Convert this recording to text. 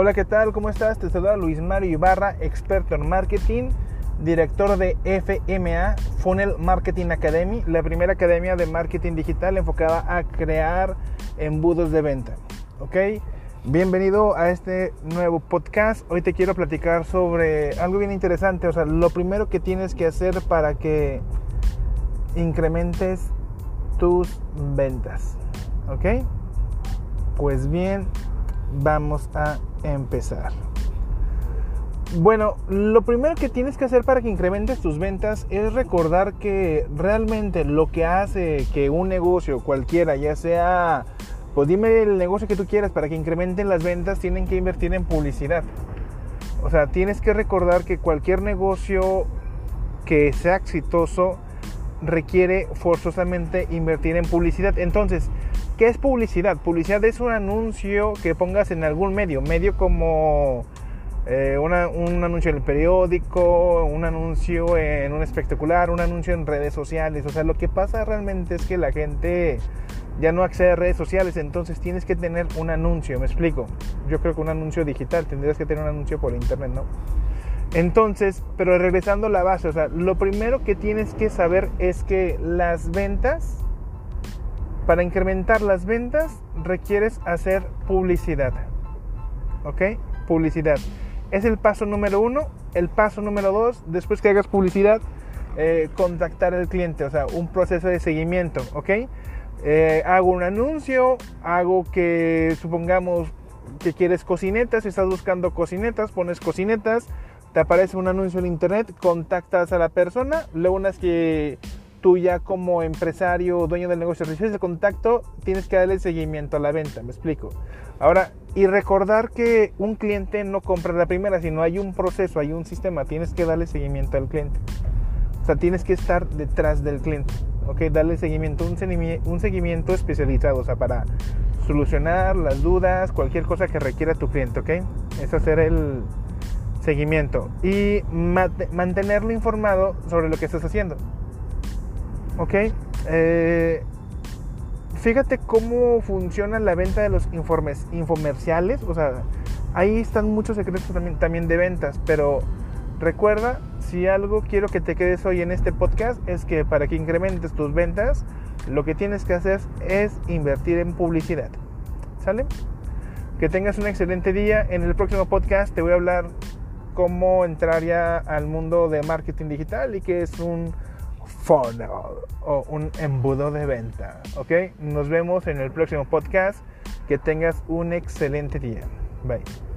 Hola, ¿qué tal? ¿Cómo estás? Te saluda Luis Mario Ibarra, experto en marketing, director de FMA, Funnel Marketing Academy, la primera academia de marketing digital enfocada a crear embudos de venta. ¿Ok? Bienvenido a este nuevo podcast. Hoy te quiero platicar sobre algo bien interesante. O sea, lo primero que tienes que hacer para que incrementes tus ventas. ¿Ok? Pues bien, vamos a empezar. Bueno, lo primero que tienes que hacer para que incrementes tus ventas es recordar que realmente lo que hace que un negocio cualquiera, ya sea, pues dime el negocio que tú quieras, para que incrementen las ventas tienen que invertir en publicidad. O sea, tienes que recordar que cualquier negocio que sea exitoso requiere forzosamente invertir en publicidad. Entonces, ¿Qué es publicidad? Publicidad es un anuncio que pongas en algún medio, medio como eh, un anuncio en el periódico, un anuncio en un espectacular, un anuncio en redes sociales. O sea, lo que pasa realmente es que la gente ya no accede a redes sociales, entonces tienes que tener un anuncio, me explico. Yo creo que un anuncio digital, tendrías que tener un anuncio por internet, ¿no? Entonces, pero regresando a la base, o sea, lo primero que tienes que saber es que las ventas para incrementar las ventas requieres hacer publicidad. ¿Ok? Publicidad. Es el paso número uno. El paso número dos, después que hagas publicidad, eh, contactar al cliente, o sea, un proceso de seguimiento. ¿Ok? Eh, hago un anuncio, hago que supongamos que quieres cocinetas, estás buscando cocinetas, pones cocinetas, te aparece un anuncio en internet, contactas a la persona, luego unas que tú ya como empresario, dueño del negocio, recibes el contacto, tienes que darle seguimiento a la venta, me explico. Ahora, y recordar que un cliente no compra la primera, sino hay un proceso, hay un sistema, tienes que darle seguimiento al cliente. O sea, tienes que estar detrás del cliente, ¿ok? Darle seguimiento, un, un seguimiento especializado, o sea, para solucionar las dudas, cualquier cosa que requiera tu cliente, ¿ok? Es hacer el seguimiento y mantenerlo informado sobre lo que estás haciendo. ¿Ok? Eh, fíjate cómo funciona la venta de los informes, infomerciales, o sea, ahí están muchos secretos también, también de ventas, pero recuerda, si algo quiero que te quedes hoy en este podcast es que para que incrementes tus ventas, lo que tienes que hacer es invertir en publicidad. ¿Sale? Que tengas un excelente día. En el próximo podcast te voy a hablar cómo entrar ya al mundo de marketing digital y que es un funnel o un embudo de venta. ¿Ok? Nos vemos en el próximo podcast. Que tengas un excelente día. Bye.